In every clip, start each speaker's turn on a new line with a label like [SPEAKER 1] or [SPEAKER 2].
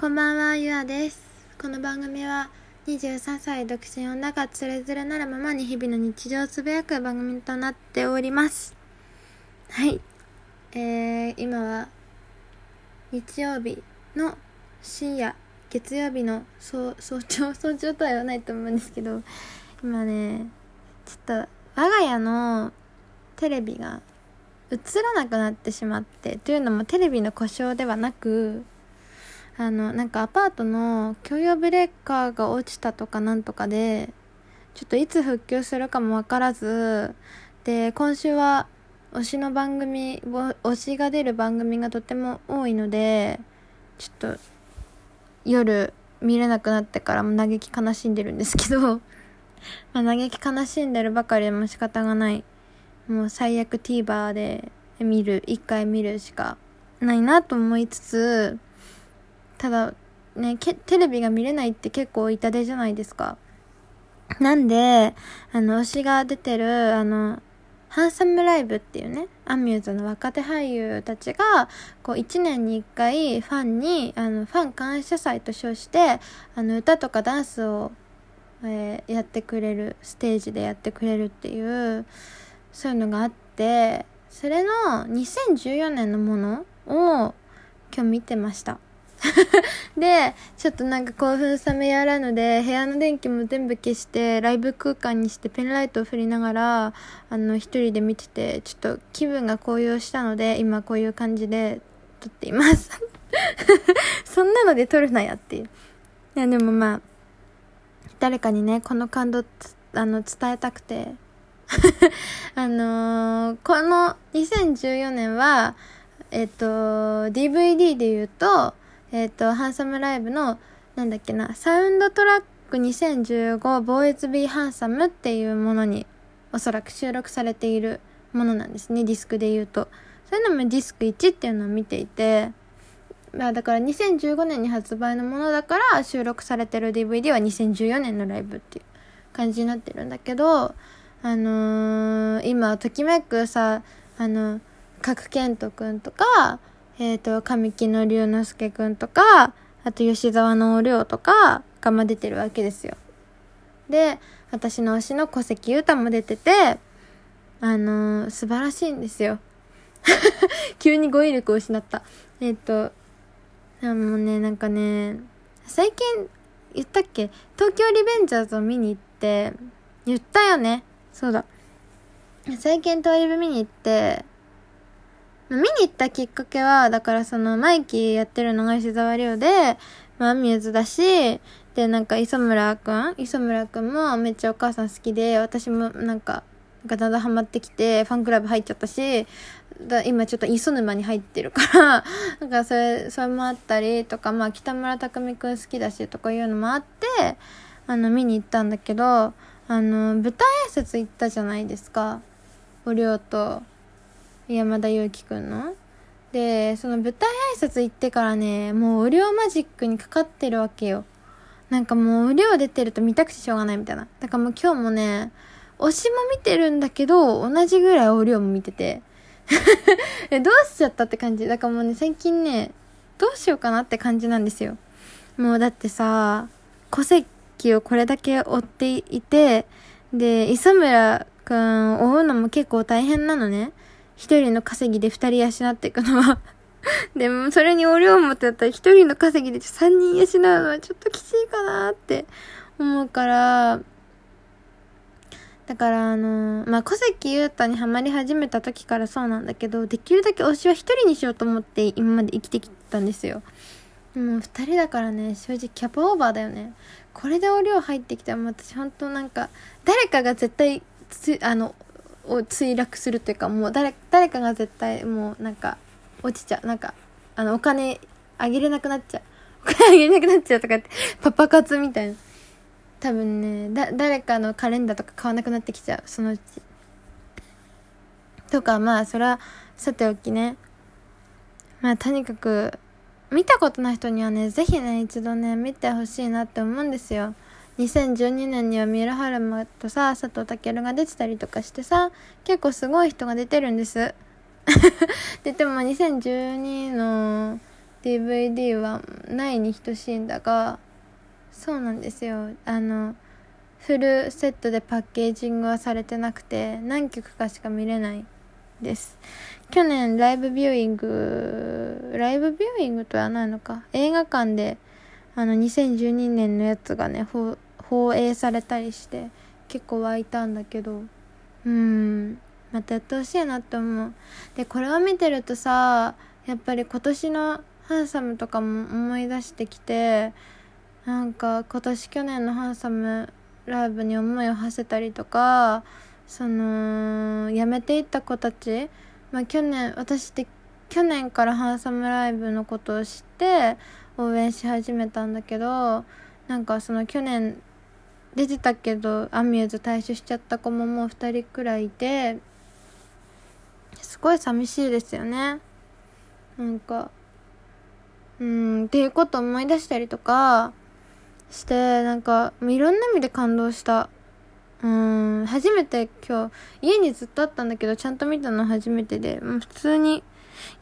[SPEAKER 1] こんばんは、ゆあです。この番組は23歳独身女がつれづれなるままに日々の日常をつぶやく番組となっております。はい。えー、今は日曜日の深夜、月曜日の早早朝、早朝とは言わないと思うんですけど、今ね、ちょっと我が家のテレビが映らなくなってしまって、というのもテレビの故障ではなく、あの、なんかアパートの共用ブレーカーが落ちたとかなんとかで、ちょっといつ復旧するかもわからず、で、今週は推しの番組、推しが出る番組がとても多いので、ちょっと夜見れなくなってからも嘆き悲しんでるんですけど、まあ嘆き悲しんでるばかりでも仕方がない。もう最悪 TVer で見る、一回見るしかないなと思いつつ、ただねテレビが見れないって結構痛手じゃないですか。なんであの推しが出てるあのハンサムライブっていうねアミューズの若手俳優たちがこう1年に1回ファンにあのファン感謝祭と称してあの歌とかダンスを、えー、やってくれるステージでやってくれるっていうそういうのがあってそれの2014年のものを今日見てました。で、ちょっとなんか興奮冷めやらぬで、部屋の電気も全部消して、ライブ空間にしてペンライトを振りながら、あの、一人で見てて、ちょっと気分が高揚したので、今こういう感じで撮っています。そんなので撮るなやっていう。いや、でもまあ、誰かにね、この感動、あの、伝えたくて。あのー、この2014年は、えっと、DVD で言うと、えっ、ー、と、ハンサムライブの、なんだっけな、サウンドトラック2015ボーイズビーハンサムっていうものにおそらく収録されているものなんですね、ディスクで言うと。そういうのもディスク1っていうのを見ていて、まあだから2015年に発売のものだから収録されてる DVD は2014年のライブっていう感じになってるんだけど、あのー、今、ときめくさ、あの、角健人くんとか、えっ、ー、と、神木の龍之介くんとか、あと吉沢の亮とかがま出てるわけですよ。で、私の推しの小関裕太も出てて、あのー、素晴らしいんですよ。急に語彙力を失った。えっ、ー、と、もうね、なんかね、最近言ったっけ？東京リベンジャーズを見に行って、言ったよね。そうだ。最近東リベ見に行って、見に行ったきっかけは、だからその、マイキーやってるのが吉沢亮で、まあ、アミューズだし、で、なんか、磯村くん磯村くんもめっちゃお母さん好きで、私もなんか、なんかだんだんハマってきて、ファンクラブ入っちゃったし、だ今ちょっと磯沼に入ってるから、なんかそれ、それもあったりとか、まあ、北村匠海くん好きだしとかいうのもあって、あの、見に行ったんだけど、あの、舞台挨拶行ったじゃないですか。おりょうと、山田裕貴くんの？で、その舞台挨拶行ってからね、もうお量マジックにかかってるわけよ。なんかもうお量出てると見たくてしょうがないみたいな。だからもう今日もね、推しも見てるんだけど、同じぐらいお量も見てて。どうしちゃったって感じ？だからもうね、最近ね、どうしようかなって感じなんですよ。もうだってさ、戸籍をこれだけ追っていて、で、磯村くんを追うのも結構大変なのね。一人の稼ぎで二人養っていくのは でも、それにお量持ってやったら一人の稼ぎで三人養うのはちょっときついかなって思うから、だからあのまあ、小関裕太にハマり始めた時からそうなんだけど、できるだけ推しは一人にしようと思って今まで生きてきたんですよ。もう二人だからね、正直キャパオーバーだよね。これでお量入ってきたら私本当なんか、誰かが絶対、あの、を墜落するというかもう誰誰かが絶対もうなんか落ちちゃう。なんかあのお金あげれなくなっちゃう。お金あげれなくなっちゃうとかってパパ活みたいな。多分ねだ誰かのカレンダーとか買わなくなってきちゃう。そのうち。とかまあそれはさておきね。まあとにかく見たことない人にはねぜひね一度ね見てほしいなって思うんですよ。2012年には三浦春馬とさ佐藤健が出てたりとかしてさ結構すごい人が出てるんです。ででも2012の DVD はないに等しいんだがそうなんですよ。あのフルセットでパッケージングはされてなくて何曲かしか見れないです。去年ライブビューイングライブビューイングとはないのか。映画館であの2012年のやつがね放映されたりして結構湧いたんだけど。うん。またやってほしいなって思う。でこれを見てるとさやっぱり今年のハンサムとかも思い出してきてなんか今年去年のハンサムライブに思いを馳せたりとかその辞めていった子たち、まあ、去年私って去年からハンサムライブのことを知って応援し始めたんだけどなんかその去年出てたけどアミューズ退所しちゃった子ももう2人くらいいてすごい寂しいですよね。なんかうんっていうこと思い出したりとかしてなんかいろんな意味で感動した。うん初めて今日家にずっとあったんだけどちゃんと見たの初めてでもう普通に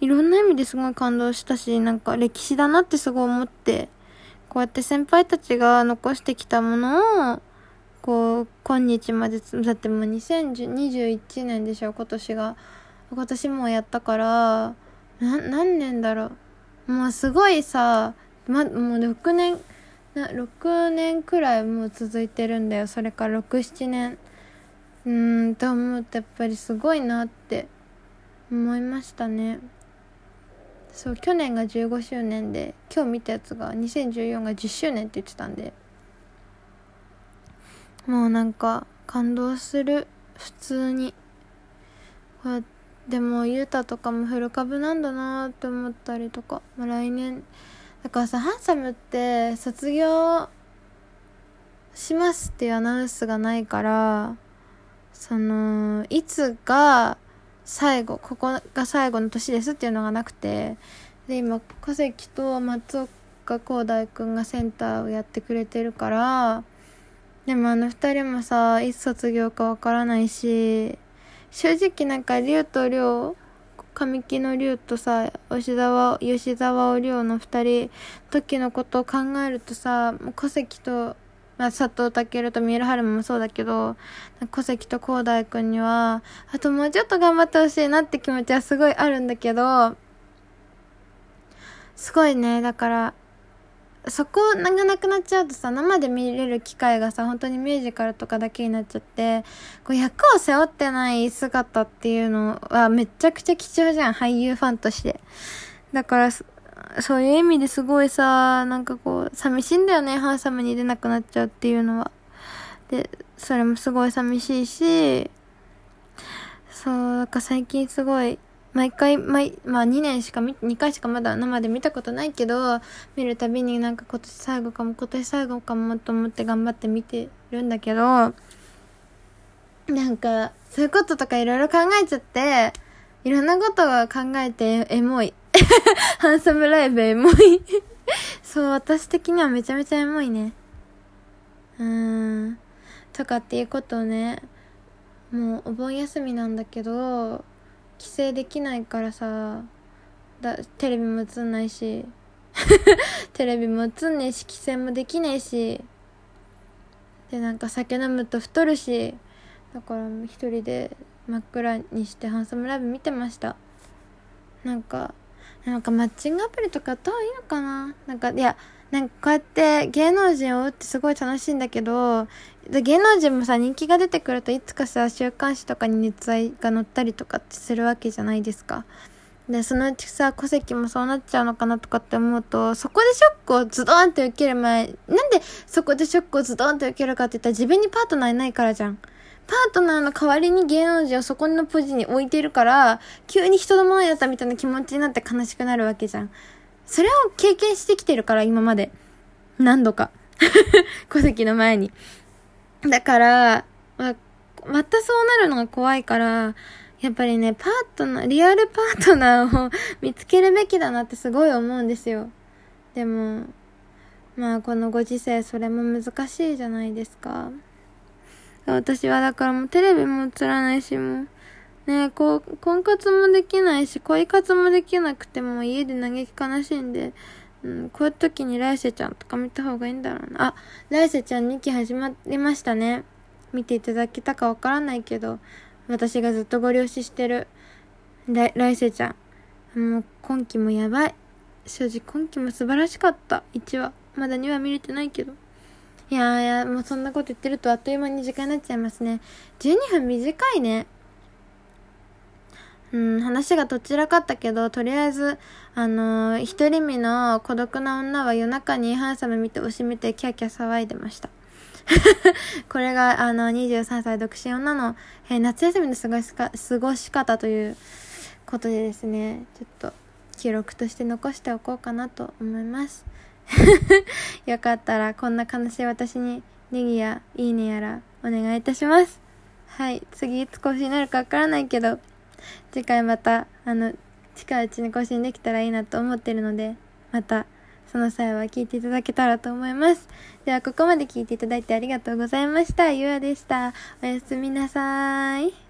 [SPEAKER 1] いろんな意味ですごい感動したしなんか歴史だなってすごい思ってこうやって先輩たちが残してきたものをこう今日までだってもう2021年でしょ今年が。今年もやったから何年だろう。もうすごいさ、ま、もう6年な6年くらいもう続いてるんだよ。それから67年。うんと思うとやっぱりすごいなって思いましたね。そう去年が15周年で今日見たやつが2014が10周年って言ってたんで。もうなんか感動する。普通に。こうやってでもゆうたとかもフル株なんだなって思ったりとか、まあ、来年。だからさハンサムって卒業しますっていうアナウンスがないからそのいつが最後ここが最後の年ですっていうのがなくてで今小関と松岡広大くんがセンターをやってくれてるからでもあの2人もさいつ卒業かわからないし正直なんか龍と龍神木の龍とさ吉沢吉沢を龍の2人時のことを考えるとさ小関と、まあ、佐藤健と三浦春馬もそうだけど小関と広大君にはあともうちょっと頑張ってほしいなって気持ちはすごいあるんだけどすごいね。だからそこがなくなっちゃうとさ生で見れる機会がさ本当にミュージカルとかだけになっちゃってこう役を背負ってない姿っていうのはめちゃくちゃ貴重じゃん。俳優ファンとして。だからそういう意味ですごいさなんかこう寂しいんだよねハンサムに出なくなっちゃうっていうのはでそれもすごい寂しいしそうなんか最近すごい毎回、毎、まあ2年しか見、2回しかまだ生で見たことないけど、見るたびになんか今年最後かも、今年最後かもと思って頑張って見てるんだけど、なんか、そういうこととかいろいろ考えちゃって、いろんなことを考えてエモい。ハンサムライブエモい そう、私的にはめちゃめちゃエモいね。うーん。とかっていうことをね、もうお盆休みなんだけど、規制できないからさだテレビも映んないし テレビも映んねえし規制もできねえしでなんか酒飲むと太るしだから一人で真っ暗にしてハンサムライブ見てましたなんかなんかマッチングアプリとかやった方がいいのかな？なんかいやなんかこうやって芸能人を追うってすごい楽しいんだけど、芸能人もさ、人気が出てくるといつかさ、週刊誌とかに熱愛が載ったりとかってするわけじゃないですか。で、そのうちさ、戸籍もそうなっちゃうのかなとかって思うと、そこでショックをズドンって受ける前、なんでそこでショックをズドンって受けるかって言ったら自分にパートナーいないからじゃん。パートナーの代わりに芸能人をそこのポジに置いてるから、急に人のものやったみたいな気持ちになって悲しくなるわけじゃん。それを経験してきてるから、今まで。何度か。戸籍の前に。だから、ままたそうなるのが怖いから、やっぱりね、パートナー、リアルパートナーを見つけるべきだなってすごい思うんですよ。でも、まあこのご時世それも難しいじゃないですか。私はだからもうテレビも映らないし、もう、ねこう、婚活もできないし、恋活もできなくても家で嘆き悲しんで、うん、こういう時に来世ちゃんとか見た方がいいんだろうな。あ、来世ちゃん2期始まりましたね。見ていただけたかわからないけど、私がずっとご了承してる、来世ちゃん。もう今期もやばい。正直今期も素晴らしかった。1話。まだ2話見れてないけど。いやいや、もうそんなこと言ってるとあっという間に時間になっちゃいますね。12分短いね。うん、話がどちらかったけど、とりあえず、あのー、一人身の孤独な女は夜中にハンサム見て押しめてキャキャ騒いでました。これが、あの、23歳独身女の、えー、夏休みの過ごしか、過ごし方ということでですね、ちょっと、記録として残しておこうかなと思います。よかったら、こんな悲しい私に、ネギやいいねやら、お願いいたします。はい、次いつ更新になるかわからないけど、次回また、あの、近いうちに更新できたらいいなと思ってるので、また、その際は聞いていただけたらと思います。では、ここまで聞いていただいてありがとうございました。ゆあでした。おやすみなさーい。